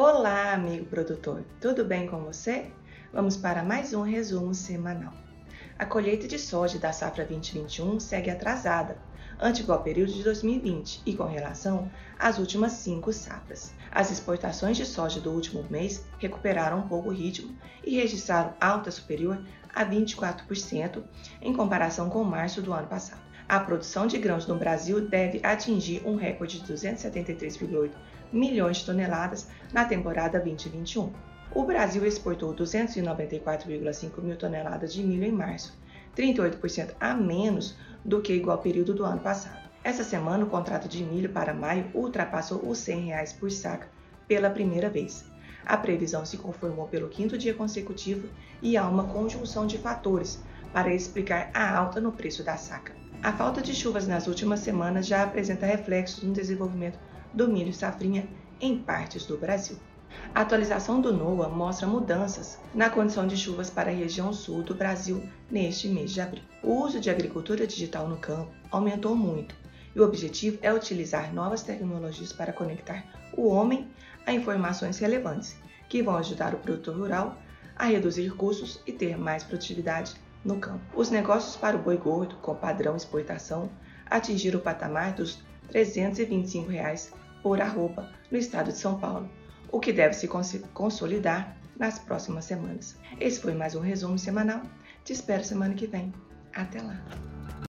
Olá, amigo produtor, tudo bem com você? Vamos para mais um resumo semanal. A colheita de soja da safra 2021 segue atrasada, ante igual período de 2020 e com relação às últimas cinco safras. As exportações de soja do último mês recuperaram um pouco o ritmo e registraram alta superior a 24% em comparação com março do ano passado. A produção de grãos no Brasil deve atingir um recorde de 273,8 milhões de toneladas na temporada 2021. O Brasil exportou 294,5 mil toneladas de milho em março, 38% a menos do que igual período do ano passado. Essa semana, o contrato de milho para maio ultrapassou os 100 reais por saca pela primeira vez. A previsão se conformou pelo quinto dia consecutivo e há uma conjunção de fatores para explicar a alta no preço da saca. A falta de chuvas nas últimas semanas já apresenta reflexos no desenvolvimento do milho safrinha em partes do Brasil. A atualização do NOAA mostra mudanças na condição de chuvas para a região sul do Brasil neste mês de abril. O uso de agricultura digital no campo aumentou muito e o objetivo é utilizar novas tecnologias para conectar o homem a informações relevantes que vão ajudar o produtor rural a reduzir custos e ter mais produtividade no campo. Os negócios para o boi gordo com padrão exportação atingiram o patamar dos 325 reais por arroba no estado de São Paulo, o que deve se consolidar nas próximas semanas. Esse foi mais um resumo semanal. Te espero semana que vem. Até lá!